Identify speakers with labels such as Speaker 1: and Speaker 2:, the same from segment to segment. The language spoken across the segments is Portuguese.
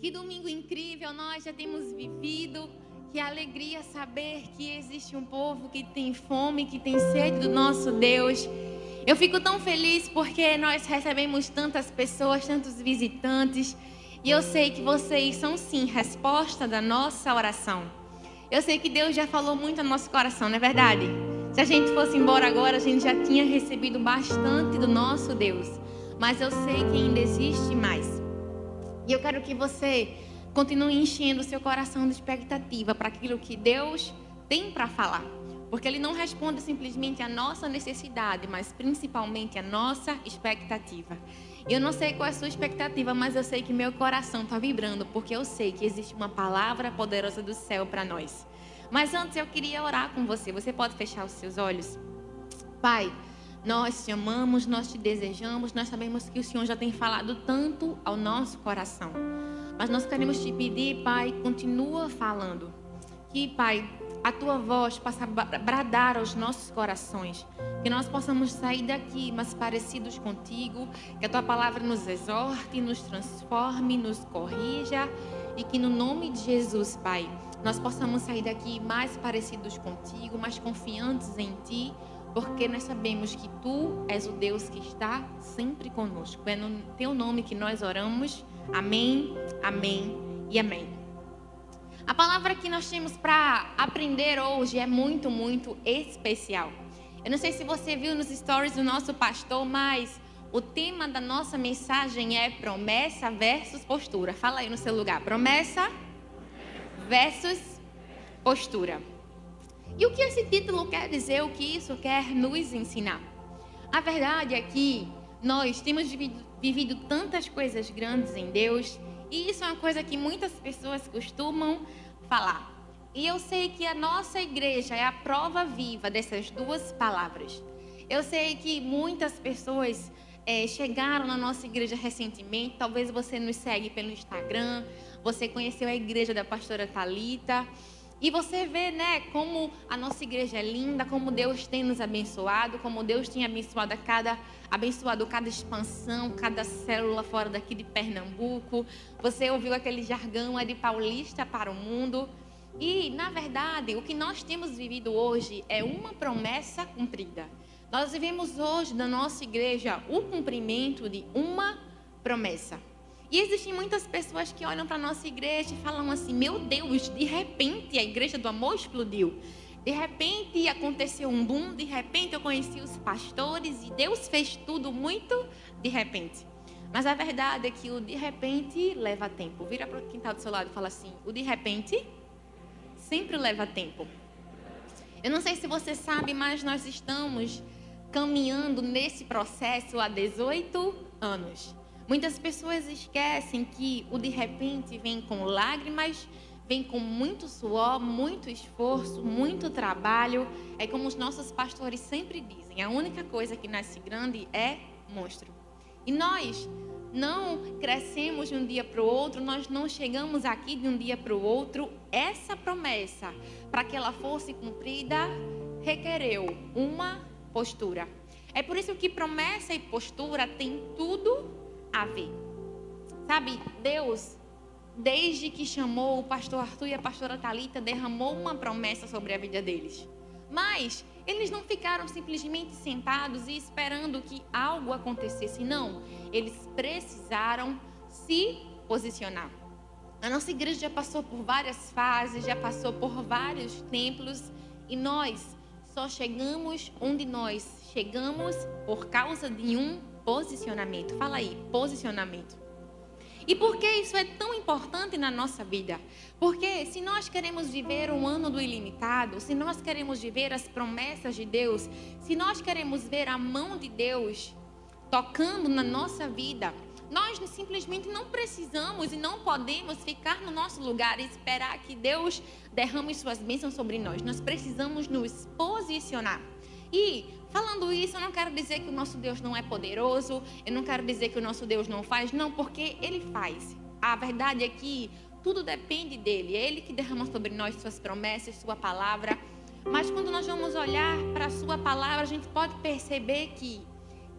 Speaker 1: Que domingo incrível nós já temos vivido. Que alegria saber que existe um povo que tem fome, que tem sede do nosso Deus. Eu fico tão feliz porque nós recebemos tantas pessoas, tantos visitantes. E eu sei que vocês são sim resposta da nossa oração. Eu sei que Deus já falou muito no nosso coração, não é verdade? Se a gente fosse embora agora, a gente já tinha recebido bastante do nosso Deus. Mas eu sei que ainda existe mais. E eu quero que você continue enchendo o seu coração de expectativa para aquilo que Deus tem para falar. Porque Ele não responde simplesmente à nossa necessidade, mas principalmente à nossa expectativa. Eu não sei qual é a sua expectativa, mas eu sei que meu coração está vibrando, porque eu sei que existe uma palavra poderosa do céu para nós. Mas antes eu queria orar com você. Você pode fechar os seus olhos? Pai, nós te amamos, nós te desejamos, nós sabemos que o Senhor já tem falado tanto ao nosso coração. Mas nós queremos te pedir, Pai, continua falando. Que, Pai, a tua voz possa bradar aos nossos corações. Que nós possamos sair daqui mais parecidos contigo. Que a tua palavra nos exorte, nos transforme, nos corrija. E que no nome de Jesus, Pai, nós possamos sair daqui mais parecidos contigo, mais confiantes em ti. Porque nós sabemos que tu és o Deus que está sempre conosco. É no teu nome que nós oramos. Amém, amém e amém. A palavra que nós temos para aprender hoje é muito, muito especial. Eu não sei se você viu nos stories do nosso pastor, mas o tema da nossa mensagem é promessa versus postura. Fala aí no seu lugar. Promessa versus postura. E o que esse título quer dizer? O que isso quer nos ensinar? A verdade é que nós temos vivido tantas coisas grandes em Deus, e isso é uma coisa que muitas pessoas costumam falar. E eu sei que a nossa igreja é a prova viva dessas duas palavras. Eu sei que muitas pessoas é, chegaram na nossa igreja recentemente. Talvez você nos segue pelo Instagram, você conheceu a igreja da pastora Talita. E você vê, né, como a nossa igreja é linda, como Deus tem nos abençoado, como Deus tem abençoado cada, abençoado cada expansão, cada célula fora daqui de Pernambuco. Você ouviu aquele jargão é de paulista para o mundo. E, na verdade, o que nós temos vivido hoje é uma promessa cumprida. Nós vivemos hoje na nossa igreja o cumprimento de uma promessa. E existem muitas pessoas que olham para a nossa igreja e falam assim: meu Deus, de repente a igreja do amor explodiu. De repente aconteceu um boom, de repente eu conheci os pastores e Deus fez tudo muito de repente. Mas a verdade é que o de repente leva tempo. Vira para quem está do seu lado e fala assim: o de repente sempre leva tempo. Eu não sei se você sabe, mas nós estamos caminhando nesse processo há 18 anos. Muitas pessoas esquecem que o de repente vem com lágrimas, vem com muito suor, muito esforço, muito trabalho. É como os nossos pastores sempre dizem: a única coisa que nasce grande é monstro. E nós não crescemos de um dia para o outro, nós não chegamos aqui de um dia para o outro. Essa promessa, para que ela fosse cumprida, requereu uma postura. É por isso que promessa e postura têm tudo a ver. Sabe, Deus, desde que chamou o pastor Arthur e a pastora Talita, derramou uma promessa sobre a vida deles. Mas eles não ficaram simplesmente sentados e esperando que algo acontecesse, não. Eles precisaram se posicionar. A nossa igreja já passou por várias fases, já passou por vários templos e nós só chegamos onde nós chegamos por causa de um Posicionamento. Fala aí, posicionamento. E por que isso é tão importante na nossa vida? Porque se nós queremos viver um ano do ilimitado, se nós queremos viver as promessas de Deus, se nós queremos ver a mão de Deus tocando na nossa vida, nós simplesmente não precisamos e não podemos ficar no nosso lugar e esperar que Deus derrame suas bênçãos sobre nós. Nós precisamos nos posicionar. E falando isso, eu não quero dizer que o nosso Deus não é poderoso, eu não quero dizer que o nosso Deus não faz, não, porque ele faz. A verdade é que tudo depende dele, é ele que derrama sobre nós suas promessas, sua palavra. Mas quando nós vamos olhar para a sua palavra, a gente pode perceber que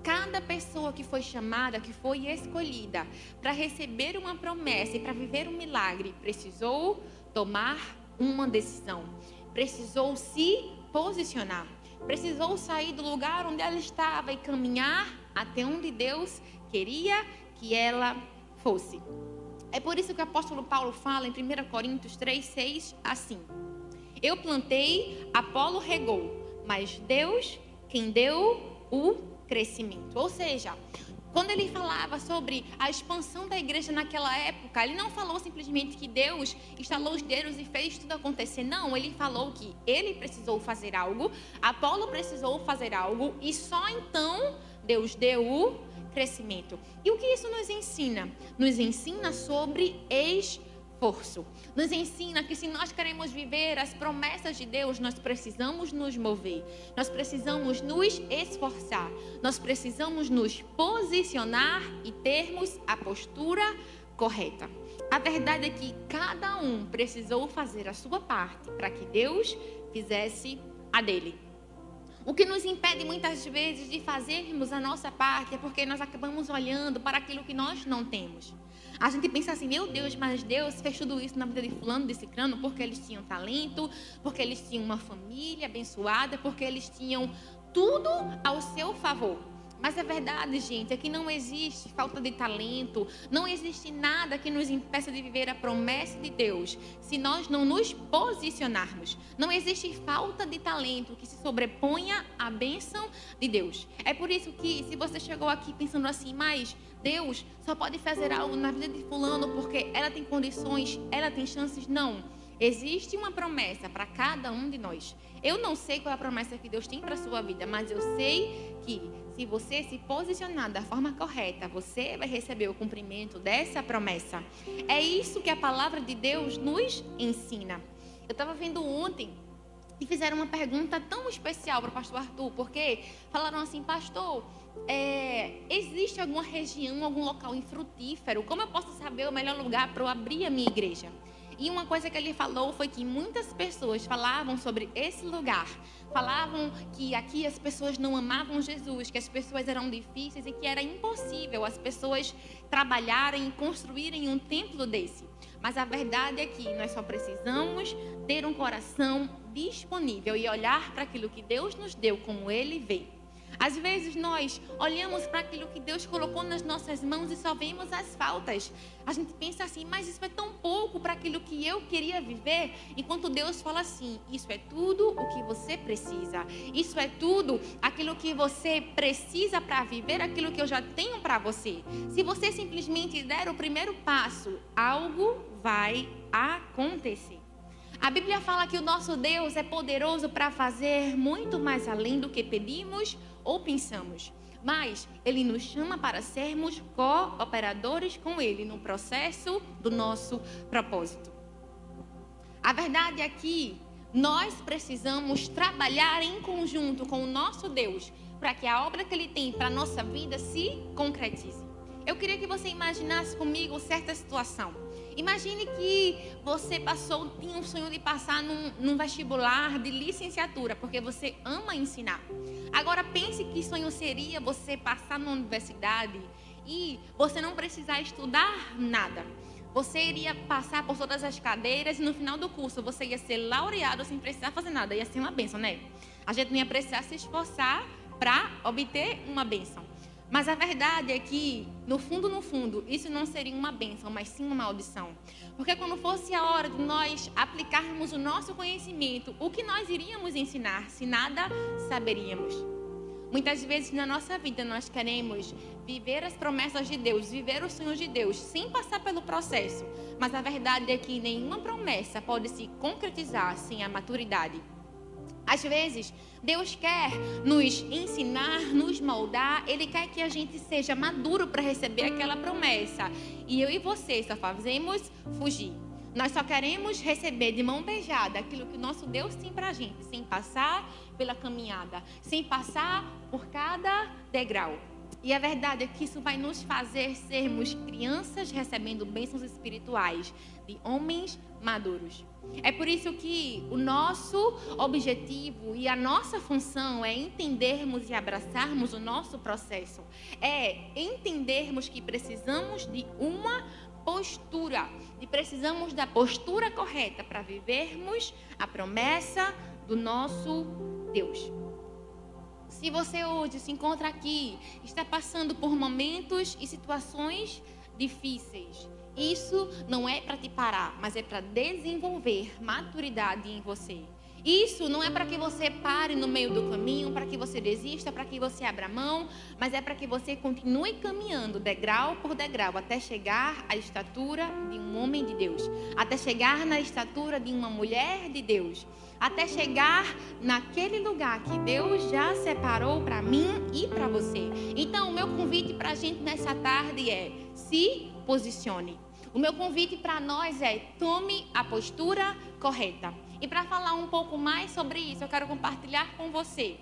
Speaker 1: Cada pessoa que foi chamada, que foi escolhida para receber uma promessa e para viver um milagre, precisou tomar uma decisão, precisou se posicionar, precisou sair do lugar onde ela estava e caminhar até onde Deus queria que ela fosse. É por isso que o apóstolo Paulo fala em 1 Coríntios 3, 6, assim: Eu plantei, Apolo regou, mas Deus quem deu o crescimento. Ou seja, quando ele falava sobre a expansão da igreja naquela época, ele não falou simplesmente que Deus instalou os dedos e fez tudo acontecer. Não, ele falou que ele precisou fazer algo, Apolo precisou fazer algo e só então Deus deu o crescimento. E o que isso nos ensina? Nos ensina sobre expansão esforço. Nos ensina que se nós queremos viver as promessas de Deus, nós precisamos nos mover, nós precisamos nos esforçar, nós precisamos nos posicionar e termos a postura correta. A verdade é que cada um precisou fazer a sua parte para que Deus fizesse a dele. O que nos impede muitas vezes de fazermos a nossa parte é porque nós acabamos olhando para aquilo que nós não temos. A gente pensa assim, meu Deus, mas Deus fez tudo isso na vida de fulano, de ciclano, porque eles tinham talento, porque eles tinham uma família abençoada, porque eles tinham tudo ao seu favor. Mas a verdade, gente, é que não existe falta de talento, não existe nada que nos impeça de viver a promessa de Deus, se nós não nos posicionarmos. Não existe falta de talento que se sobreponha à bênção de Deus. É por isso que, se você chegou aqui pensando assim, mas Deus só pode fazer algo na vida de Fulano porque ela tem condições, ela tem chances, não. Existe uma promessa para cada um de nós. Eu não sei qual é a promessa que Deus tem para a sua vida, mas eu sei que se você se posicionar da forma correta, você vai receber o cumprimento dessa promessa. É isso que a palavra de Deus nos ensina. Eu estava vendo ontem e fizeram uma pergunta tão especial para o pastor Arthur, porque falaram assim, pastor, é, existe alguma região, algum local infrutífero? Como eu posso saber o melhor lugar para eu abrir a minha igreja? E uma coisa que ele falou foi que muitas pessoas falavam sobre esse lugar. Falavam que aqui as pessoas não amavam Jesus, que as pessoas eram difíceis e que era impossível as pessoas trabalharem e construírem um templo desse. Mas a verdade é que nós só precisamos ter um coração disponível e olhar para aquilo que Deus nos deu como Ele vê. Às vezes nós olhamos para aquilo que Deus colocou nas nossas mãos e só vemos as faltas. A gente pensa assim, mas isso é tão pouco para aquilo que eu queria viver, enquanto Deus fala assim: isso é tudo o que você precisa. Isso é tudo aquilo que você precisa para viver aquilo que eu já tenho para você. Se você simplesmente der o primeiro passo, algo vai acontecer. A Bíblia fala que o nosso Deus é poderoso para fazer muito mais além do que pedimos ou pensamos. Mas Ele nos chama para sermos cooperadores com Ele no processo do nosso propósito. A verdade é que nós precisamos trabalhar em conjunto com o nosso Deus para que a obra que Ele tem para a nossa vida se concretize. Eu queria que você imaginasse comigo certa situação. Imagine que você passou, tinha um sonho de passar num, num, vestibular de licenciatura, porque você ama ensinar. Agora pense que sonho seria você passar numa universidade e você não precisar estudar nada. Você iria passar por todas as cadeiras e no final do curso você ia ser laureado sem precisar fazer nada. Ia ser uma benção, né? A gente não ia precisar se esforçar para obter uma benção. Mas a verdade é que, no fundo, no fundo, isso não seria uma bênção, mas sim uma maldição. Porque quando fosse a hora de nós aplicarmos o nosso conhecimento, o que nós iríamos ensinar se nada saberíamos? Muitas vezes na nossa vida nós queremos viver as promessas de Deus, viver os sonhos de Deus, sem passar pelo processo. Mas a verdade é que nenhuma promessa pode se concretizar sem a maturidade. Às vezes, Deus quer nos ensinar, nos moldar, Ele quer que a gente seja maduro para receber aquela promessa. E eu e você só fazemos fugir. Nós só queremos receber de mão beijada aquilo que o nosso Deus tem para a gente, sem passar pela caminhada, sem passar por cada degrau. E a verdade é que isso vai nos fazer sermos crianças recebendo bênçãos espirituais de homens maduros. É por isso que o nosso objetivo e a nossa função é entendermos e abraçarmos o nosso processo. É entendermos que precisamos de uma postura, e precisamos da postura correta para vivermos a promessa do nosso Deus. Se você hoje se encontra aqui, está passando por momentos e situações difíceis, isso não é para te parar, mas é para desenvolver maturidade em você. Isso não é para que você pare no meio do caminho, para que você desista, para que você abra mão, mas é para que você continue caminhando degrau por degrau até chegar à estatura de um homem de Deus, até chegar na estatura de uma mulher de Deus, até chegar naquele lugar que Deus já separou para mim e para você. Então, o meu convite para a gente nessa tarde é: se posicione. O meu convite para nós é: tome a postura correta. E para falar um pouco mais sobre isso, eu quero compartilhar com você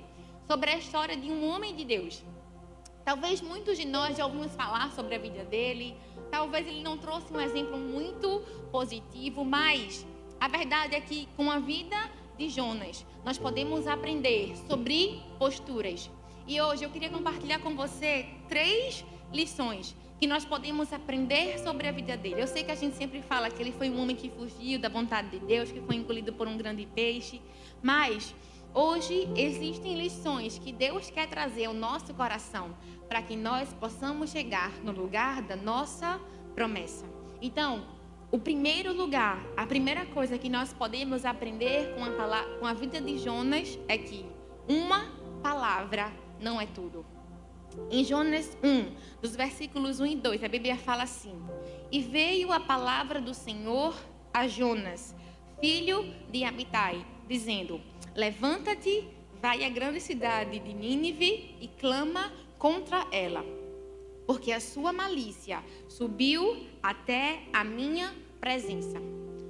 Speaker 1: sobre a história de um homem de Deus. Talvez muitos de nós já ouvimos falar sobre a vida dele, talvez ele não trouxe um exemplo muito positivo, mas a verdade é que com a vida de Jonas, nós podemos aprender sobre posturas. E hoje eu queria compartilhar com você três lições que nós podemos aprender sobre a vida dele. Eu sei que a gente sempre fala que ele foi um homem que fugiu da vontade de Deus, que foi engolido por um grande peixe, mas hoje existem lições que Deus quer trazer ao nosso coração para que nós possamos chegar no lugar da nossa promessa. Então, o primeiro lugar, a primeira coisa que nós podemos aprender com a, palavra, com a vida de Jonas é que uma palavra não é tudo. Em Jonas 1, dos versículos 1 e 2, a Bíblia fala assim: E veio a palavra do Senhor a Jonas, filho de Abitai, dizendo: Levanta-te, vai à grande cidade de Nínive e clama contra ela, porque a sua malícia subiu até a minha presença.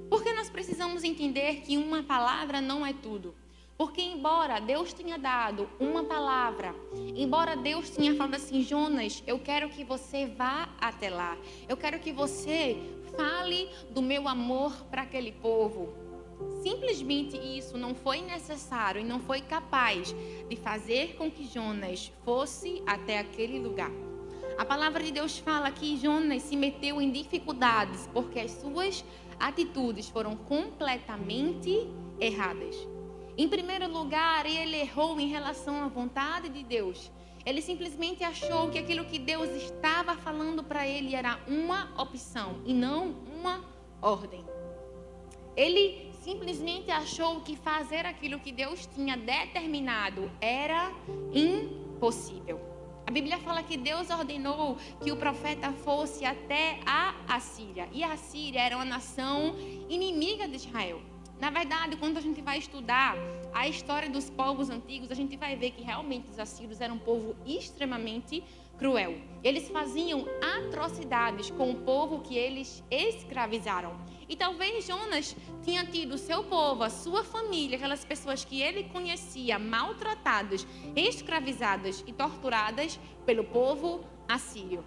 Speaker 1: Porque nós precisamos entender que uma palavra não é tudo. Porque, embora Deus tenha dado uma palavra, embora Deus tenha falado assim, Jonas, eu quero que você vá até lá, eu quero que você fale do meu amor para aquele povo. Simplesmente isso não foi necessário e não foi capaz de fazer com que Jonas fosse até aquele lugar. A palavra de Deus fala que Jonas se meteu em dificuldades porque as suas atitudes foram completamente erradas. Em primeiro lugar, ele errou em relação à vontade de Deus. Ele simplesmente achou que aquilo que Deus estava falando para ele era uma opção e não uma ordem. Ele simplesmente achou que fazer aquilo que Deus tinha determinado era impossível. A Bíblia fala que Deus ordenou que o profeta fosse até a Assíria. E a Assíria era uma nação inimiga de Israel. Na verdade, quando a gente vai estudar a história dos povos antigos, a gente vai ver que realmente os assírios eram um povo extremamente cruel. Eles faziam atrocidades com o povo que eles escravizaram. E talvez Jonas tinha tido seu povo, a sua família, aquelas pessoas que ele conhecia, maltratadas, escravizadas e torturadas pelo povo assírio.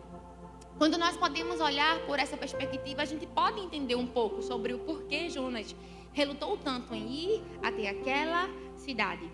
Speaker 1: Quando nós podemos olhar por essa perspectiva, a gente pode entender um pouco sobre o porquê Jonas relutou tanto em ir até aquela cidade.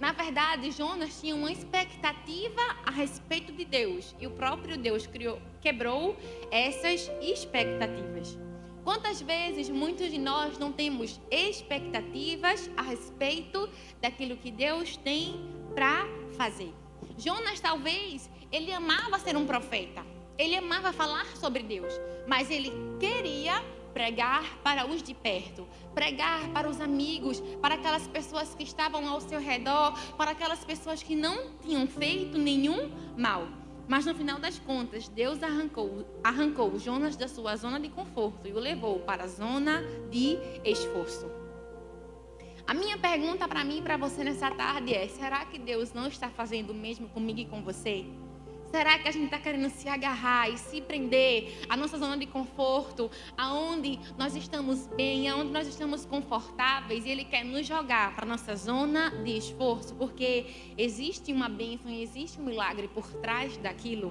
Speaker 1: Na verdade, Jonas tinha uma expectativa a respeito de Deus e o próprio Deus criou, quebrou essas expectativas. Quantas vezes muitos de nós não temos expectativas a respeito daquilo que Deus tem para fazer? Jonas talvez ele amava ser um profeta, ele amava falar sobre Deus, mas ele queria pregar para os de perto, pregar para os amigos, para aquelas pessoas que estavam ao seu redor, para aquelas pessoas que não tinham feito nenhum mal. Mas no final das contas, Deus arrancou, arrancou Jonas da sua zona de conforto e o levou para a zona de esforço. A minha pergunta para mim e para você nessa tarde é: será que Deus não está fazendo o mesmo comigo e com você? Será que a gente está querendo se agarrar e se prender à nossa zona de conforto, aonde nós estamos bem, aonde nós estamos confortáveis, e Ele quer nos jogar para a nossa zona de esforço, porque existe uma bênção e existe um milagre por trás daquilo?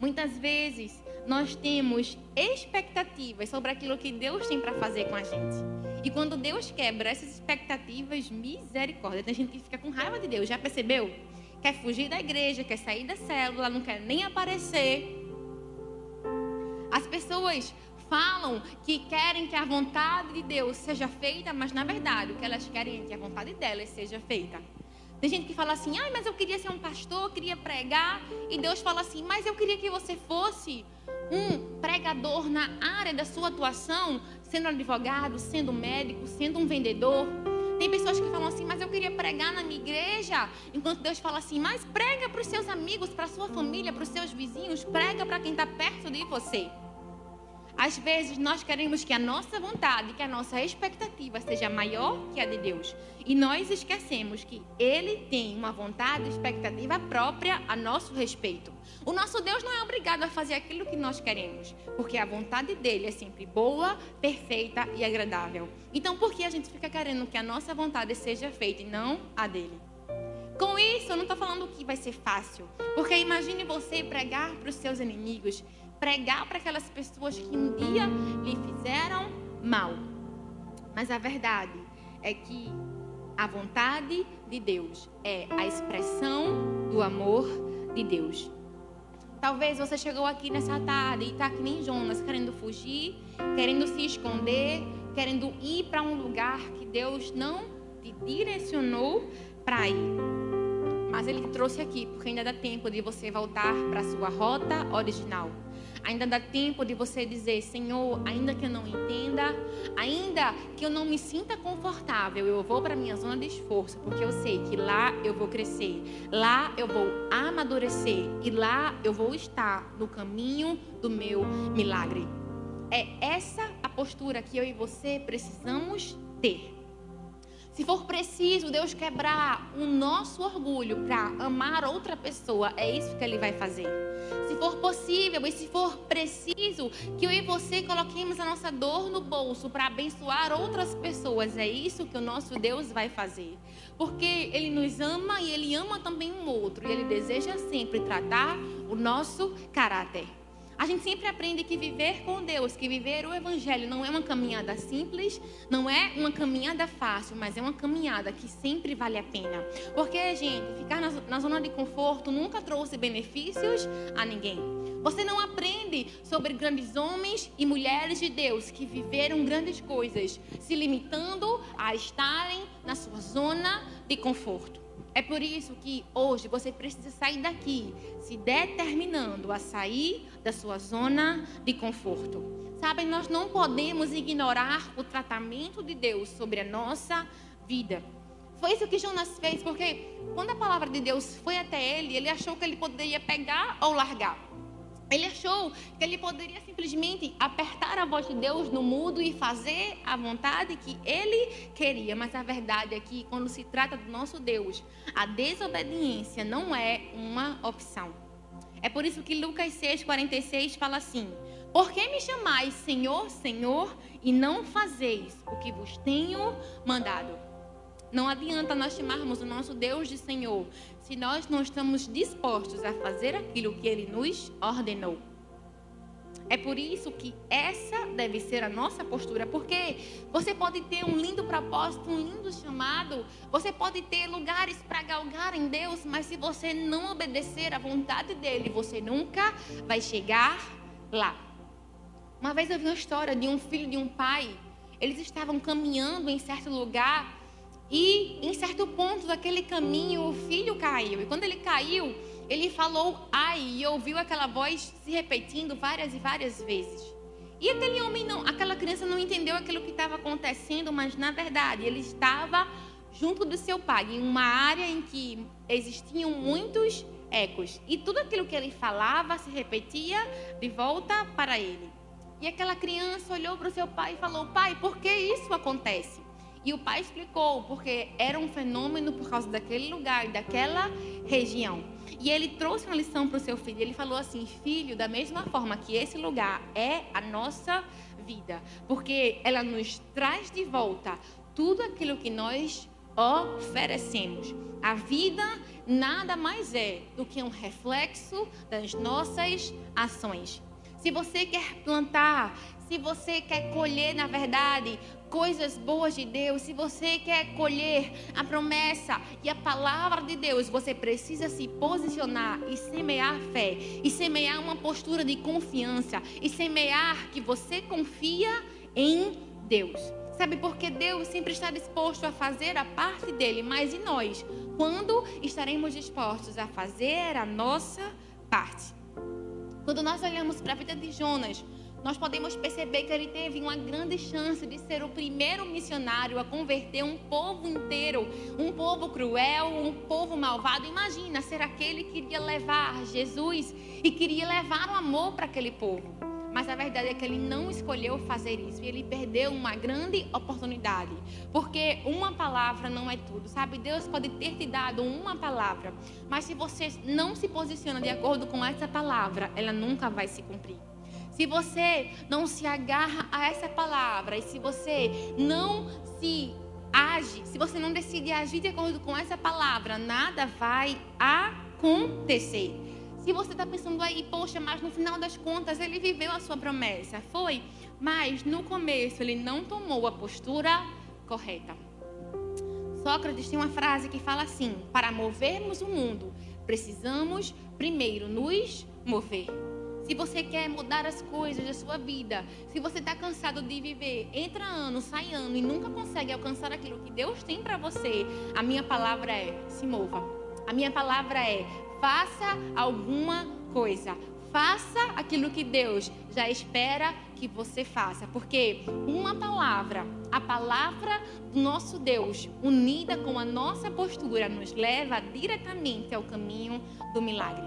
Speaker 1: Muitas vezes nós temos expectativas sobre aquilo que Deus tem para fazer com a gente. E quando Deus quebra essas expectativas, misericórdia, tem gente que fica com raiva de Deus, já percebeu? Quer fugir da igreja, quer sair da célula, não quer nem aparecer. As pessoas falam que querem que a vontade de Deus seja feita, mas na verdade o que elas querem é que a vontade delas seja feita. Tem gente que fala assim, ah, mas eu queria ser um pastor, queria pregar. E Deus fala assim, mas eu queria que você fosse um pregador na área da sua atuação, sendo advogado, sendo médico, sendo um vendedor. Tem pessoas que falam assim, mas eu queria pregar na minha igreja. Enquanto Deus fala assim, mas prega para os seus amigos, para a sua família, para os seus vizinhos, prega para quem está perto de você. Às vezes nós queremos que a nossa vontade, que a nossa expectativa seja maior que a de Deus. E nós esquecemos que Ele tem uma vontade expectativa própria a nosso respeito. O nosso Deus não é obrigado a fazer aquilo que nós queremos, porque a vontade dele é sempre boa, perfeita e agradável. Então, por que a gente fica querendo que a nossa vontade seja feita e não a dele? Com isso, eu não estou falando que vai ser fácil, porque imagine você pregar para os seus inimigos, pregar para aquelas pessoas que um dia lhe fizeram mal. Mas a verdade é que a vontade de Deus é a expressão do amor de Deus. Talvez você chegou aqui nessa tarde e está que nem Jonas, querendo fugir, querendo se esconder, querendo ir para um lugar que Deus não te direcionou para ir. Mas Ele te trouxe aqui porque ainda dá tempo de você voltar para a sua rota original. Ainda dá tempo de você dizer, Senhor, ainda que eu não entenda, ainda que eu não me sinta confortável, eu vou para minha zona de esforço, porque eu sei que lá eu vou crescer, lá eu vou amadurecer e lá eu vou estar no caminho do meu milagre. É essa a postura que eu e você precisamos ter. Se for preciso Deus quebrar o nosso orgulho para amar outra pessoa, é isso que Ele vai fazer. Se for possível e se for preciso que eu e você coloquemos a nossa dor no bolso para abençoar outras pessoas, é isso que o nosso Deus vai fazer. Porque Ele nos ama e Ele ama também um outro. E Ele deseja sempre tratar o nosso caráter. A gente sempre aprende que viver com Deus, que viver o Evangelho não é uma caminhada simples, não é uma caminhada fácil, mas é uma caminhada que sempre vale a pena. Porque, gente, ficar na, na zona de conforto nunca trouxe benefícios a ninguém. Você não aprende sobre grandes homens e mulheres de Deus que viveram grandes coisas, se limitando a estarem na sua zona de conforto. É por isso que hoje você precisa sair daqui, se determinando a sair da sua zona de conforto. Sabem, nós não podemos ignorar o tratamento de Deus sobre a nossa vida. Foi isso que Jonas fez, porque quando a palavra de Deus foi até ele, ele achou que ele poderia pegar ou largar. Ele achou que ele poderia simplesmente apertar a voz de Deus no mudo e fazer a vontade que ele queria. Mas a verdade é que, quando se trata do nosso Deus, a desobediência não é uma opção. É por isso que Lucas 6,46 fala assim: Por que me chamais Senhor, Senhor, e não fazeis o que vos tenho mandado? Não adianta nós chamarmos o nosso Deus de Senhor se nós não estamos dispostos a fazer aquilo que Ele nos ordenou. É por isso que essa deve ser a nossa postura, porque você pode ter um lindo propósito, um lindo chamado, você pode ter lugares para galgar em Deus, mas se você não obedecer à vontade dele, você nunca vai chegar lá. Uma vez eu vi uma história de um filho de um pai, eles estavam caminhando em certo lugar e em certo ponto daquele caminho, o filho caiu. E quando ele caiu, ele falou ai e ouviu aquela voz se repetindo várias e várias vezes. E aquele homem não, aquela criança não entendeu aquilo que estava acontecendo, mas na verdade ele estava junto do seu pai, em uma área em que existiam muitos ecos. E tudo aquilo que ele falava se repetia de volta para ele. E aquela criança olhou para o seu pai e falou: Pai, por que isso acontece? E o pai explicou, porque era um fenômeno por causa daquele lugar e daquela região. E ele trouxe uma lição para o seu filho. Ele falou assim: Filho, da mesma forma que esse lugar é a nossa vida, porque ela nos traz de volta tudo aquilo que nós oferecemos. A vida nada mais é do que um reflexo das nossas ações. Se você quer plantar, se você quer colher, na verdade, coisas boas de Deus, se você quer colher a promessa e a palavra de Deus, você precisa se posicionar e semear fé, e semear uma postura de confiança, e semear que você confia em Deus. Sabe, porque Deus sempre está disposto a fazer a parte dele, mas e nós? Quando estaremos dispostos a fazer a nossa parte? Quando nós olhamos para a vida de Jonas, nós podemos perceber que ele teve uma grande chance de ser o primeiro missionário a converter um povo inteiro, um povo cruel, um povo malvado. Imagina ser aquele que queria levar Jesus e queria levar o amor para aquele povo. Mas a verdade é que ele não escolheu fazer isso e ele perdeu uma grande oportunidade. Porque uma palavra não é tudo, sabe? Deus pode ter te dado uma palavra, mas se você não se posiciona de acordo com essa palavra, ela nunca vai se cumprir. Se você não se agarra a essa palavra e se você não se age, se você não decide agir de acordo com essa palavra, nada vai acontecer. Se você está pensando aí, poxa, mas no final das contas ele viveu a sua promessa, foi, mas no começo ele não tomou a postura correta. Sócrates tem uma frase que fala assim: para movermos o mundo, precisamos primeiro nos mover. Se você quer mudar as coisas da sua vida, se você está cansado de viver, entra ano, sai ano e nunca consegue alcançar aquilo que Deus tem para você, a minha palavra é: se mova. A minha palavra é: Faça alguma coisa. Faça aquilo que Deus já espera que você faça. Porque uma palavra, a palavra do nosso Deus, unida com a nossa postura, nos leva diretamente ao caminho do milagre.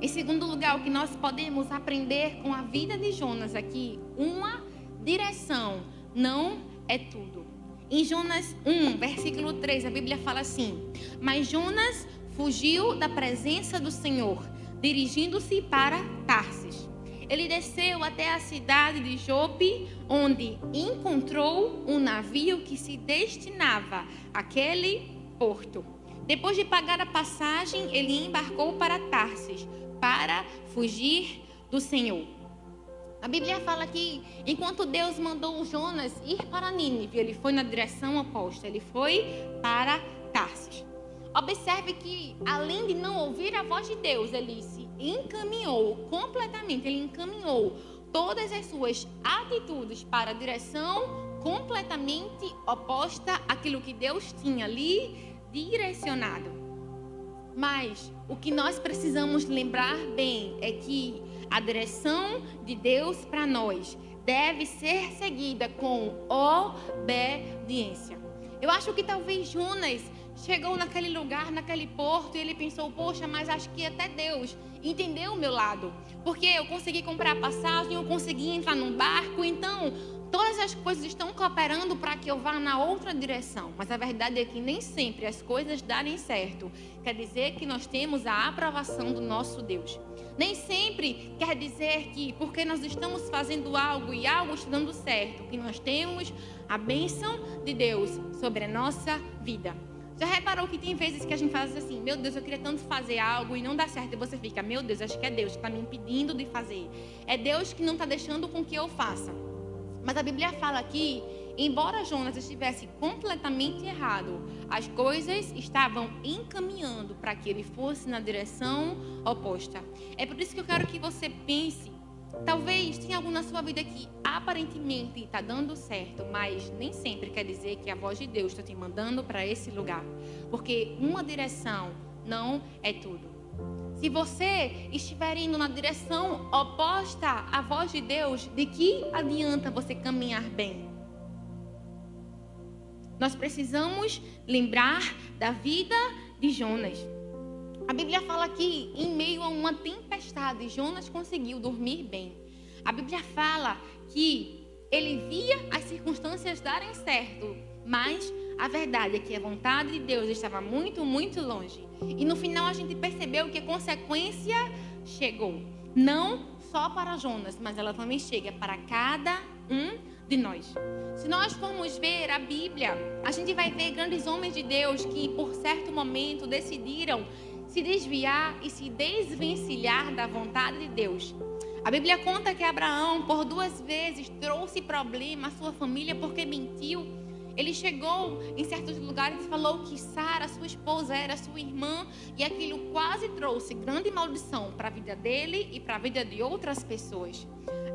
Speaker 1: Em segundo lugar, o que nós podemos aprender com a vida de Jonas aqui, uma direção não é tudo. Em Jonas 1, versículo 3, a Bíblia fala assim: Mas Jonas fugiu da presença do Senhor, dirigindo-se para Tarsis. Ele desceu até a cidade de Jope, onde encontrou um navio que se destinava àquele porto. Depois de pagar a passagem, ele embarcou para Tarsis para fugir do Senhor. A Bíblia fala que enquanto Deus mandou Jonas ir para Nínive, ele foi na direção oposta, ele foi para Tarsis. Observe que, além de não ouvir a voz de Deus, ele se encaminhou completamente, ele encaminhou todas as suas atitudes para a direção completamente oposta àquilo que Deus tinha ali direcionado. Mas o que nós precisamos lembrar bem é que a direção de Deus para nós deve ser seguida com obediência. Eu acho que talvez Jonas chegou naquele lugar, naquele porto, e ele pensou: Poxa, mas acho que até Deus entendeu o meu lado. Porque eu consegui comprar passagem, eu consegui entrar num barco, então todas as coisas estão cooperando para que eu vá na outra direção. Mas a verdade é que nem sempre as coisas darem certo quer dizer que nós temos a aprovação do nosso Deus. Nem sempre quer dizer que porque nós estamos fazendo algo e algo está dando certo, que nós temos a bênção de Deus sobre a nossa vida. Já reparou que tem vezes que a gente faz assim, meu Deus, eu queria tanto fazer algo e não dá certo, e você fica, meu Deus, acho que é Deus que está me impedindo de fazer. É Deus que não está deixando com que eu faça. Mas a Bíblia fala aqui, embora Jonas estivesse completamente errado, as coisas estavam encaminhando para que ele fosse na direção oposta. É por isso que eu quero que você pense Talvez tenha algo na sua vida que aparentemente está dando certo, mas nem sempre quer dizer que a voz de Deus está te mandando para esse lugar. Porque uma direção não é tudo. Se você estiver indo na direção oposta à voz de Deus, de que adianta você caminhar bem? Nós precisamos lembrar da vida de Jonas. A Bíblia fala que em meio a uma tempestade, Jonas conseguiu dormir bem. A Bíblia fala que ele via as circunstâncias darem certo, mas A verdade é que a vontade de Deus estava muito, muito longe. E no final a gente percebeu que a consequência chegou. Não só para Jonas, mas ela também chega para cada um de nós. Se nós formos ver a Bíblia, a gente vai ver grandes homens de Deus que, por certo momento, decidiram se desviar e se desvencilhar da vontade de Deus. A Bíblia conta que Abraão, por duas vezes, trouxe problema à sua família porque mentiu. Ele chegou em certos lugares e falou que Sara, sua esposa, era sua irmã, e aquilo quase trouxe grande maldição para a vida dele e para a vida de outras pessoas.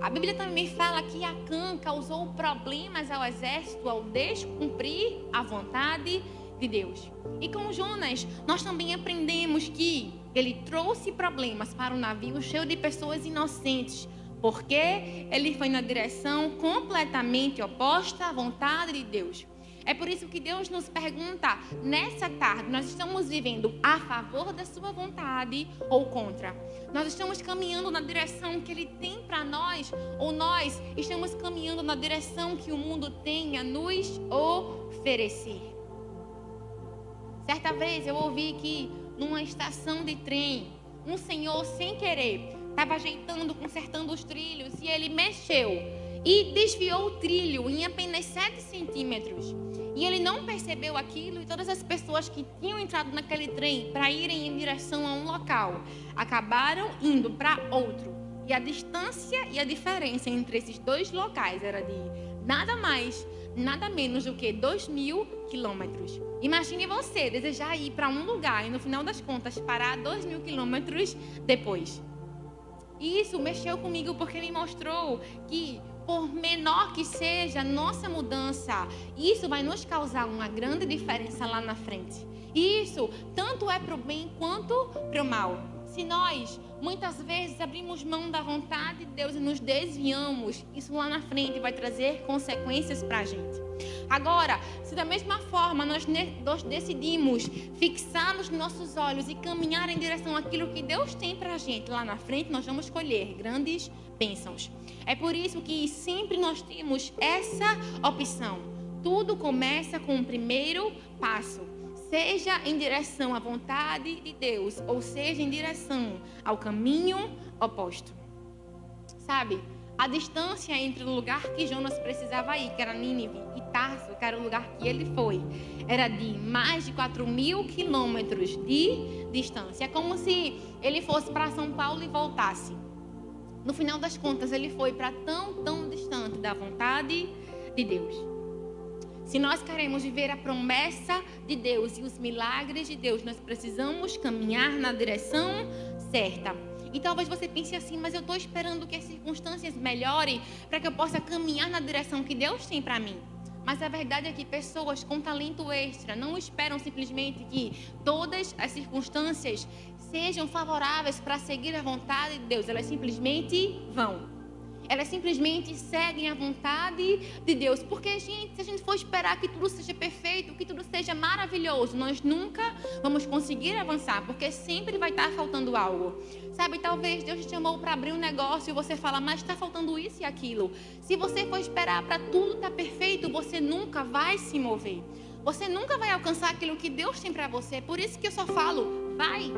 Speaker 1: A Bíblia também fala que Acã causou problemas ao exército ao descumprir a vontade de Deus. E com Jonas, nós também aprendemos que ele trouxe problemas para o navio cheio de pessoas inocentes, porque ele foi na direção completamente oposta à vontade de Deus. É por isso que Deus nos pergunta nessa tarde: nós estamos vivendo a favor da Sua vontade ou contra? Nós estamos caminhando na direção que Ele tem para nós ou nós estamos caminhando na direção que o mundo tem a nos oferecer? Certa vez eu ouvi que numa estação de trem, um senhor, sem querer, estava ajeitando, consertando os trilhos e ele mexeu e desviou o trilho em apenas 7 centímetros. E ele não percebeu aquilo e todas as pessoas que tinham entrado naquele trem para irem em direção a um local acabaram indo para outro. E a distância e a diferença entre esses dois locais era de nada mais, nada menos do que 2 mil quilômetros. Imagine você desejar ir para um lugar e no final das contas parar 2 mil quilômetros depois. E isso mexeu comigo porque me mostrou que por menor que seja a nossa mudança, isso vai nos causar uma grande diferença lá na frente. E isso tanto é para o bem quanto para o mal. Se nós muitas vezes abrimos mão da vontade de Deus e nos desviamos, isso lá na frente vai trazer consequências para a gente. Agora, se da mesma forma nós, nós decidimos fixar nos nossos olhos e caminhar em direção àquilo que Deus tem para a gente lá na frente, nós vamos colher grandes bênçãos. É por isso que sempre nós temos essa opção. Tudo começa com o primeiro passo. Seja em direção à vontade de Deus, ou seja em direção ao caminho oposto. Sabe? A distância entre o lugar que Jonas precisava ir, que era Nínive, e Tarso, que era o lugar que ele foi, era de mais de 4 mil quilômetros de distância. É como se ele fosse para São Paulo e voltasse. No final das contas, ele foi para tão, tão distante da vontade de Deus. Se nós queremos viver a promessa de Deus e os milagres de Deus, nós precisamos caminhar na direção certa. E talvez você pense assim, mas eu estou esperando que as circunstâncias melhorem para que eu possa caminhar na direção que Deus tem para mim. Mas a verdade é que pessoas com talento extra não esperam simplesmente que todas as circunstâncias sejam favoráveis para seguir a vontade de Deus. Elas simplesmente vão. Elas simplesmente seguem a vontade de Deus. Porque, gente, se a gente for esperar que tudo seja perfeito, que tudo seja maravilhoso, nós nunca vamos conseguir avançar, porque sempre vai estar faltando algo. Sabe, talvez Deus te chamou para abrir um negócio e você fala, mas está faltando isso e aquilo. Se você for esperar para tudo estar tá perfeito, você nunca vai se mover. Você nunca vai alcançar aquilo que Deus tem para você. Por isso que eu só falo, vai.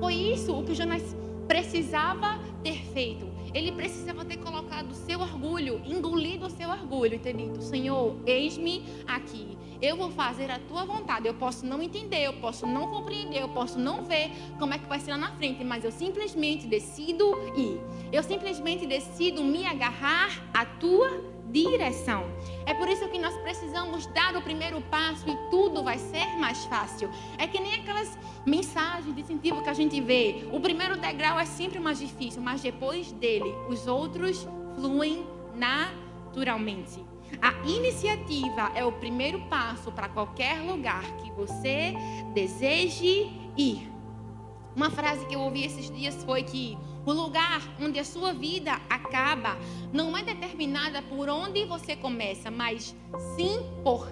Speaker 1: Foi isso o que Jonas precisava ter feito. Ele precisava ter colocado o seu orgulho, engolido o seu orgulho e ter dito: Senhor, eis-me aqui. Eu vou fazer a tua vontade. Eu posso não entender, eu posso não compreender, eu posso não ver como é que vai ser lá na frente, mas eu simplesmente decido ir. Eu simplesmente decido me agarrar à tua direção. É por isso que nós precisamos dar o primeiro passo e tudo vai ser mais fácil. É que nem aquelas mensagens de incentivo que a gente vê. O primeiro degrau é sempre mais difícil, mas depois dele, os outros fluem naturalmente. A iniciativa é o primeiro passo para qualquer lugar que você deseje ir. Uma frase que eu ouvi esses dias foi que o lugar onde a sua vida acaba não é determinada por onde você começa, mas sim por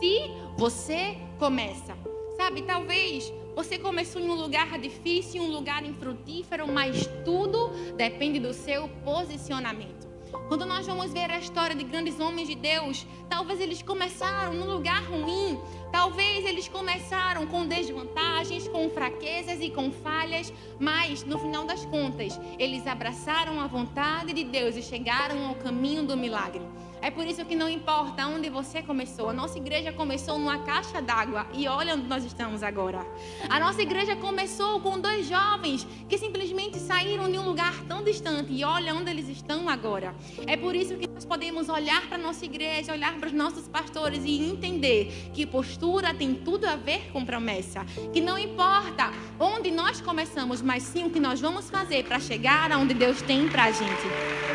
Speaker 1: se você começa. Sabe, talvez você começou em um lugar difícil, em um lugar infrutífero, mas tudo depende do seu posicionamento. Quando nós vamos ver a história de grandes homens de Deus, talvez eles começaram num lugar ruim, Talvez eles começaram com desvantagens, com fraquezas e com falhas, mas no final das contas, eles abraçaram a vontade de Deus e chegaram ao caminho do milagre. É por isso que não importa onde você começou. A nossa igreja começou numa caixa d'água e olha onde nós estamos agora. A nossa igreja começou com dois jovens que simplesmente saíram de um lugar tão distante e olha onde eles estão agora. É por isso que nós podemos olhar para a nossa igreja, olhar para os nossos pastores e entender que postura tem tudo a ver com promessa. Que não importa onde nós começamos, mas sim o que nós vamos fazer para chegar aonde Deus tem para a gente.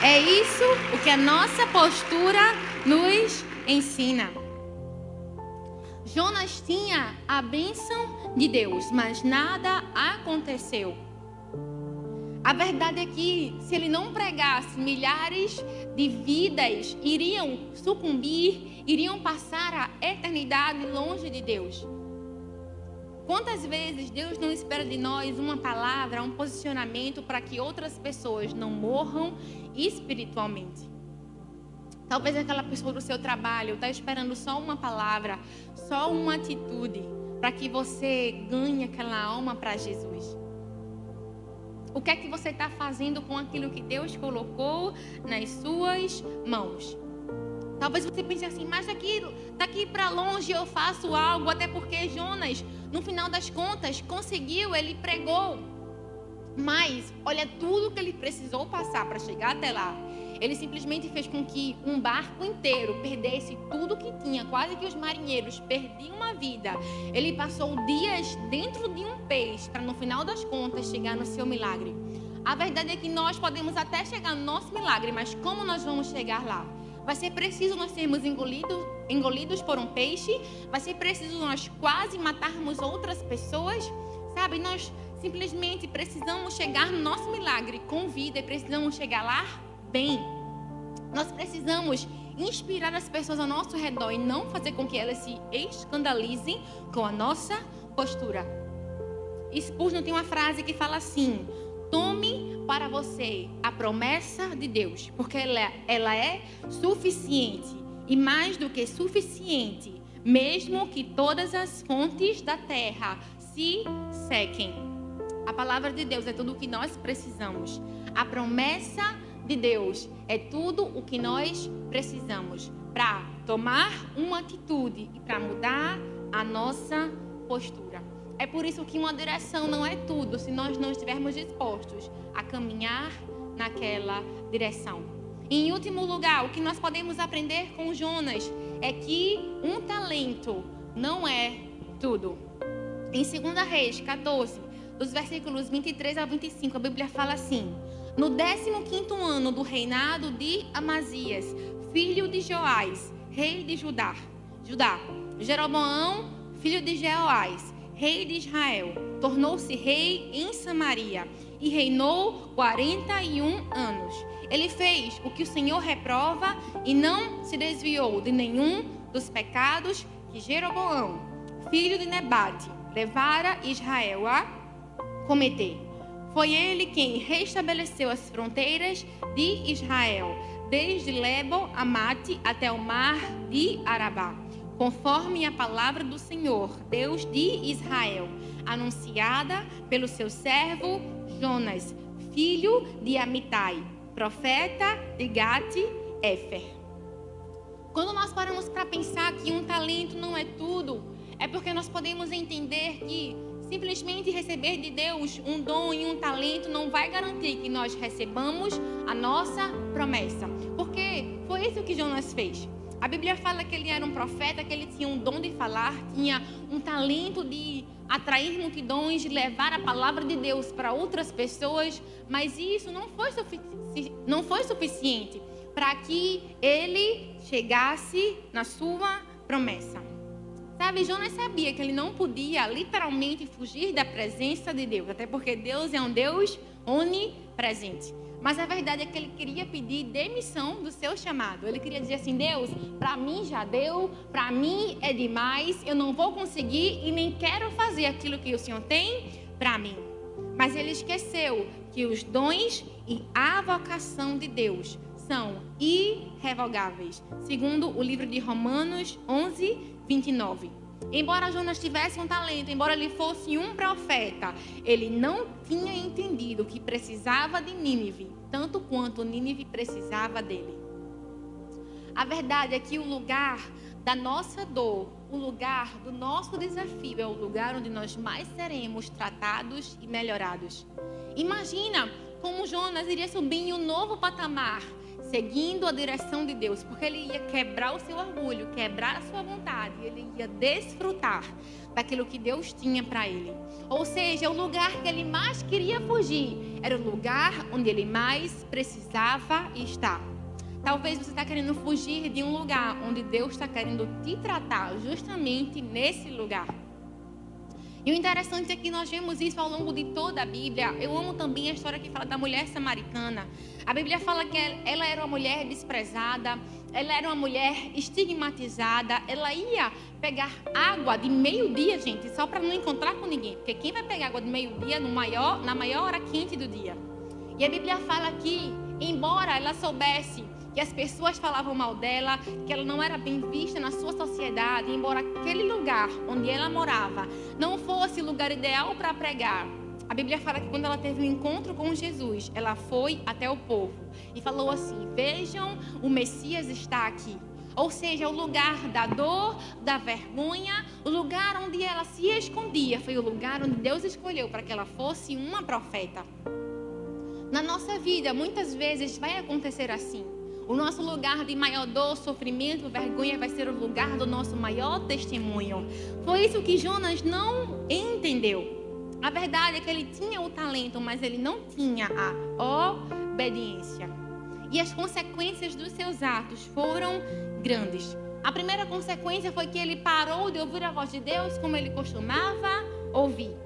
Speaker 1: É isso o que a nossa postura nos ensina. Jonas tinha a bênção de Deus, mas nada aconteceu. A verdade é que, se ele não pregasse, milhares de vidas iriam sucumbir, iriam passar a eternidade longe de Deus. Quantas vezes Deus não espera de nós uma palavra, um posicionamento para que outras pessoas não morram espiritualmente? Talvez aquela pessoa do seu trabalho está esperando só uma palavra, só uma atitude, para que você ganhe aquela alma para Jesus. O que é que você está fazendo com aquilo que Deus colocou nas suas mãos? Talvez você pense assim, mas daqui, daqui para longe eu faço algo, até porque Jonas, no final das contas, conseguiu, ele pregou. Mas, olha tudo que ele precisou passar para chegar até lá. Ele simplesmente fez com que um barco inteiro perdesse tudo que tinha, quase que os marinheiros perdiam uma vida. Ele passou dias dentro de um peixe para, no final das contas, chegar no seu milagre. A verdade é que nós podemos até chegar no nosso milagre, mas como nós vamos chegar lá? Vai ser preciso nós sermos engolidos, engolidos por um peixe. Vai ser preciso nós quase matarmos outras pessoas. Sabe, nós simplesmente precisamos chegar no nosso milagre com vida e precisamos chegar lá bem. Nós precisamos inspirar as pessoas ao nosso redor e não fazer com que elas se escandalizem com a nossa postura. Spurgeon tem uma frase que fala assim: Tome para você a promessa de Deus, porque ela, ela é suficiente e mais do que suficiente, mesmo que todas as fontes da terra se sequem. A palavra de Deus é tudo o que nós precisamos. A promessa de Deus é tudo o que nós precisamos para tomar uma atitude e para mudar a nossa postura. É por isso que uma direção não é tudo se nós não estivermos dispostos a caminhar naquela direção. E, em último lugar, o que nós podemos aprender com Jonas é que um talento não é tudo. Em 2 Reis 14, dos versículos 23 ao 25, a Bíblia fala assim: No 15 ano do reinado de Amazias, filho de Joás, rei de Judá, Judá, Jeroboão, filho de Jeoás, rei de Israel, tornou-se rei em Samaria e reinou 41 anos. Ele fez o que o Senhor reprova e não se desviou de nenhum dos pecados que Jeroboão, filho de Nebate, levara Israel a cometer. Foi ele quem restabeleceu as fronteiras de Israel, desde Lebo a Mate até o mar de Arabá conforme a palavra do Senhor, Deus de Israel, anunciada pelo seu servo Jonas, filho de Amitai, profeta de Gate-Efer. Quando nós paramos para pensar que um talento não é tudo, é porque nós podemos entender que simplesmente receber de Deus um dom e um talento não vai garantir que nós recebamos a nossa promessa. Porque foi isso que Jonas fez. A Bíblia fala que ele era um profeta, que ele tinha um dom de falar, tinha um talento de atrair multidões, de levar a palavra de Deus para outras pessoas, mas isso não foi, não foi suficiente para que ele chegasse na sua promessa. Sabe, Jonas sabia que ele não podia literalmente fugir da presença de Deus, até porque Deus é um Deus onipresente. Mas a verdade é que ele queria pedir demissão do seu chamado. Ele queria dizer assim: Deus, para mim já deu, para mim é demais, eu não vou conseguir e nem quero fazer aquilo que o Senhor tem para mim. Mas ele esqueceu que os dons e a vocação de Deus são irrevogáveis. Segundo o livro de Romanos 11, 29. Embora Jonas tivesse um talento, embora ele fosse um profeta, ele não tinha entendido que precisava de Nínive, tanto quanto Nínive precisava dele. A verdade é que o lugar da nossa dor, o lugar do nosso desafio é o lugar onde nós mais seremos tratados e melhorados. Imagina como Jonas iria subir em um novo patamar seguindo a direção de Deus, porque ele ia quebrar o seu orgulho, quebrar a sua vontade, ele ia desfrutar daquilo que Deus tinha para ele. Ou seja, o lugar que ele mais queria fugir era o lugar onde ele mais precisava estar. Talvez você está querendo fugir de um lugar onde Deus está querendo te tratar, justamente nesse lugar. E o interessante é que nós vemos isso ao longo de toda a Bíblia. Eu amo também a história que fala da mulher samaritana. A Bíblia fala que ela era uma mulher desprezada, ela era uma mulher estigmatizada, ela ia pegar água de meio-dia, gente, só para não encontrar com ninguém. Porque quem vai pegar água de meio-dia maior, na maior hora quente do dia? E a Bíblia fala que, embora ela soubesse que as pessoas falavam mal dela, que ela não era bem vista na sua sociedade, embora aquele lugar onde ela morava não fosse o lugar ideal para pregar. A Bíblia fala que quando ela teve um encontro com Jesus, ela foi até o povo e falou assim: Vejam, o Messias está aqui. Ou seja, o lugar da dor, da vergonha, o lugar onde ela se escondia, foi o lugar onde Deus escolheu para que ela fosse uma profeta. Na nossa vida, muitas vezes vai acontecer assim. O nosso lugar de maior dor, sofrimento, vergonha vai ser o lugar do nosso maior testemunho. Foi isso que Jonas não entendeu. A verdade é que ele tinha o talento, mas ele não tinha a obediência. E as consequências dos seus atos foram grandes. A primeira consequência foi que ele parou de ouvir a voz de Deus como ele costumava ouvir.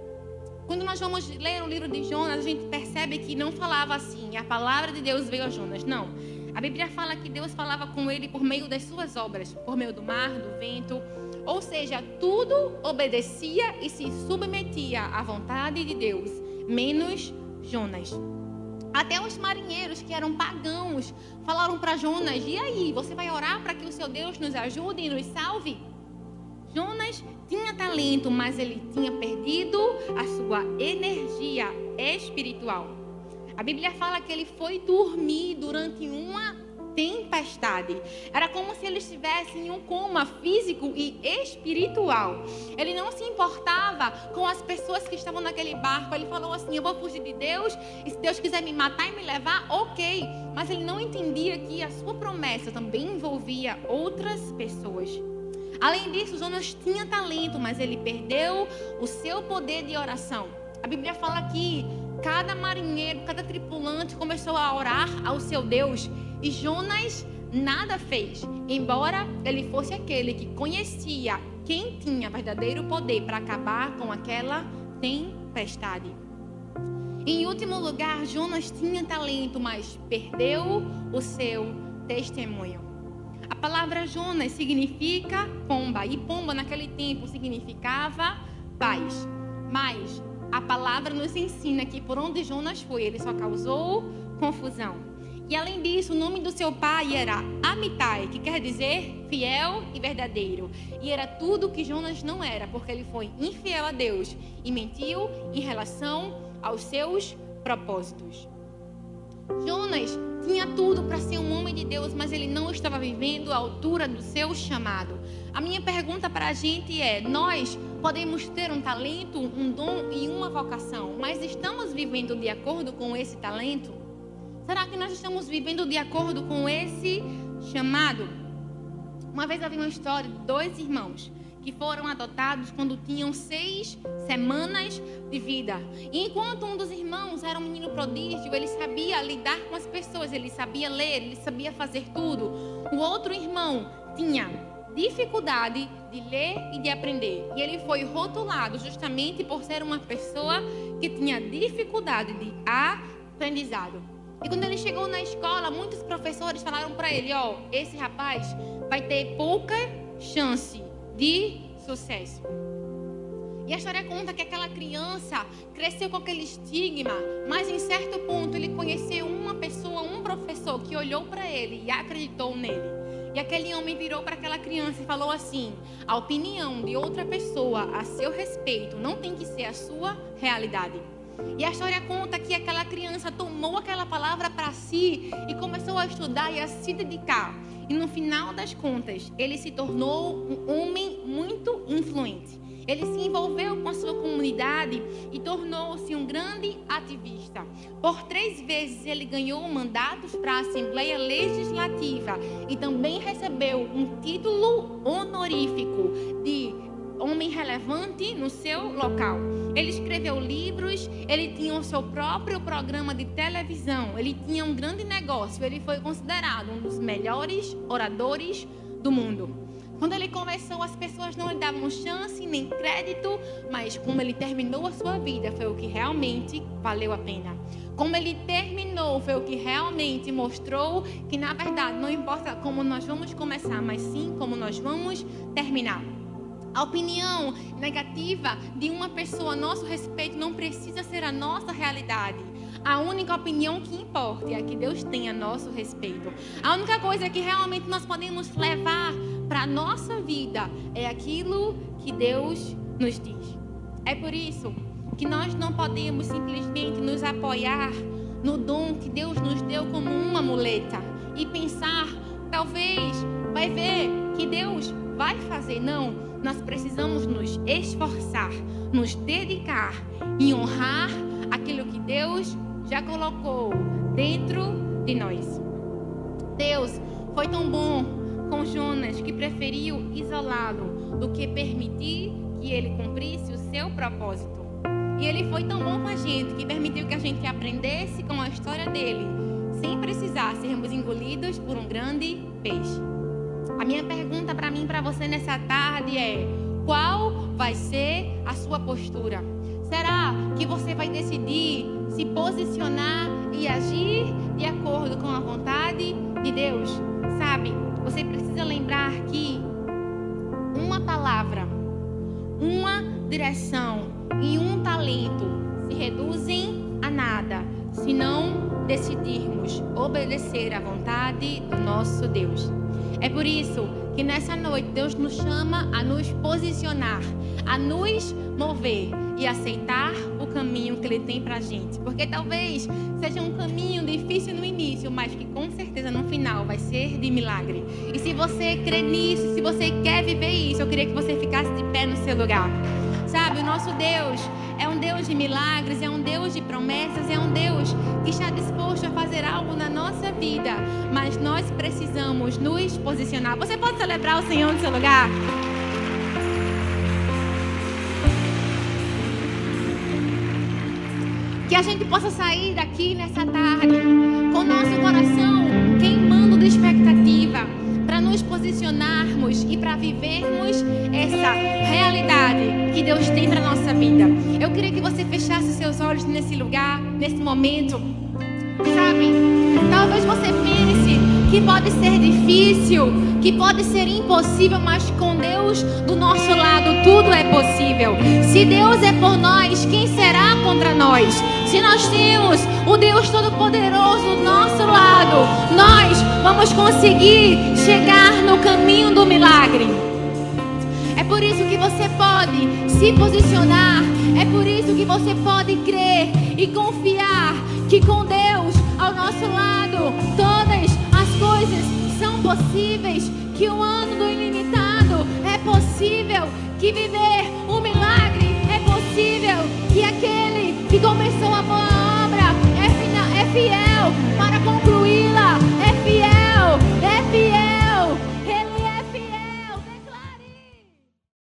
Speaker 1: Quando nós vamos ler o livro de Jonas, a gente percebe que não falava assim, a palavra de Deus veio a Jonas. Não. A Bíblia fala que Deus falava com ele por meio das suas obras, por meio do mar, do vento. Ou seja, tudo obedecia e se submetia à vontade de Deus, menos Jonas. Até os marinheiros que eram pagãos falaram para Jonas: E aí, você vai orar para que o seu Deus nos ajude e nos salve? Jonas tinha talento, mas ele tinha perdido a sua energia espiritual. A Bíblia fala que ele foi dormir durante uma tempestade. Era como se ele estivesse em um coma físico e espiritual. Ele não se importava com as pessoas que estavam naquele barco. Ele falou assim: Eu vou fugir de Deus, e se Deus quiser me matar e me levar, ok. Mas ele não entendia que a sua promessa também envolvia outras pessoas. Além disso, Jonas tinha talento, mas ele perdeu o seu poder de oração. A Bíblia fala que cada marinheiro, cada tripulante começou a orar ao seu Deus e Jonas nada fez, embora ele fosse aquele que conhecia quem tinha verdadeiro poder para acabar com aquela tempestade. Em último lugar, Jonas tinha talento, mas perdeu o seu testemunho. A palavra Jonas significa pomba, e pomba naquele tempo significava paz. Mas a palavra nos ensina que por onde Jonas foi, ele só causou confusão. E além disso, o nome do seu pai era Amitai, que quer dizer fiel e verdadeiro. E era tudo que Jonas não era, porque ele foi infiel a Deus e mentiu em relação aos seus propósitos. Jonas tinha tudo para ser um homem de Deus, mas ele não estava vivendo à altura do seu chamado. A minha pergunta para a gente é: nós podemos ter um talento, um dom e uma vocação, mas estamos vivendo de acordo com esse talento? Será que nós estamos vivendo de acordo com esse chamado? Uma vez havia uma história de dois irmãos que foram adotados quando tinham seis semanas de vida. E enquanto um dos irmãos era um menino prodígio, ele sabia lidar com as pessoas, ele sabia ler, ele sabia fazer tudo. O outro irmão tinha dificuldade de ler e de aprender. E ele foi rotulado justamente por ser uma pessoa que tinha dificuldade de aprendizado. E quando ele chegou na escola, muitos professores falaram para ele: Ó, oh, esse rapaz vai ter pouca chance de sucesso. E a história conta que aquela criança cresceu com aquele estigma, mas em certo ponto ele conheceu uma pessoa, um professor que olhou para ele e acreditou nele. E aquele homem virou para aquela criança e falou assim: a opinião de outra pessoa a seu respeito não tem que ser a sua realidade. E a história conta que aquela criança tomou aquela palavra para si e começou a estudar e a se dedicar. E no final das contas, ele se tornou um homem muito influente. Ele se envolveu com a sua comunidade e tornou-se um grande ativista. Por três vezes ele ganhou mandatos para a Assembleia Legislativa e também recebeu um título honorífico de homem relevante no seu local. Ele escreveu livros, ele tinha o seu próprio programa de televisão, ele tinha um grande negócio, ele foi considerado um dos melhores oradores do mundo. Quando ele começou, as pessoas não lhe davam chance nem crédito, mas como ele terminou a sua vida foi o que realmente valeu a pena. Como ele terminou foi o que realmente mostrou que, na verdade, não importa como nós vamos começar, mas sim como nós vamos terminar. A opinião negativa de uma pessoa a nosso respeito não precisa ser a nossa realidade. A única opinião que importa é a que Deus tem a nosso respeito. A única coisa que realmente nós podemos levar para a nossa vida é aquilo que Deus nos diz. É por isso que nós não podemos simplesmente nos apoiar no dom que Deus nos deu como uma muleta e pensar, talvez, vai ver que Deus vai fazer. Não, nós precisamos nos esforçar, nos dedicar e honrar aquilo que Deus já colocou dentro de nós. Deus foi tão bom com Jonas, que preferiu isolá-lo do que permitir que ele cumprisse o seu propósito. E ele foi tão bom com a gente que permitiu que a gente aprendesse com a história dele, sem precisar sermos engolidos por um grande peixe. A minha pergunta para mim e para você nessa tarde é: qual vai ser a sua postura? Será que você vai decidir se posicionar e agir de acordo com a vontade de Deus? Sabe, você precisa lembrar que uma palavra, uma direção e um talento se reduzem a nada se não decidirmos obedecer à vontade do nosso Deus. É por isso que nessa noite Deus nos chama a nos posicionar, a nos mover e aceitar caminho que Ele tem para a gente. Porque talvez seja um caminho difícil no início, mas que com certeza no final vai ser de milagre. E se você crê nisso, se você quer viver isso, eu queria que você ficasse de pé no seu lugar. Sabe, o nosso Deus é um Deus de milagres, é um Deus de promessas, é um Deus que está disposto a fazer algo na nossa vida, mas nós precisamos nos posicionar. Você pode celebrar o Senhor no seu lugar? Que a gente possa sair daqui nessa tarde com nosso coração queimando de expectativa para nos posicionarmos e para vivermos essa realidade que Deus tem para nossa vida. Eu queria que você fechasse seus olhos nesse lugar, nesse momento. Sabe? Talvez você pense que pode ser difícil, que pode ser impossível, mas com Deus do nosso lado tudo é possível. Se Deus é por nós, quem será contra nós? Se nós temos o Deus Todo-Poderoso do nosso lado, nós vamos conseguir chegar no caminho do milagre. É por isso que você pode se posicionar, é por isso que você pode crer e confiar que com Deus ao nosso lado todas as coisas são possíveis, que o ano do ilimitado é possível, que viver o milagre que aquele que começou a boa obra é, é fiel para concluir.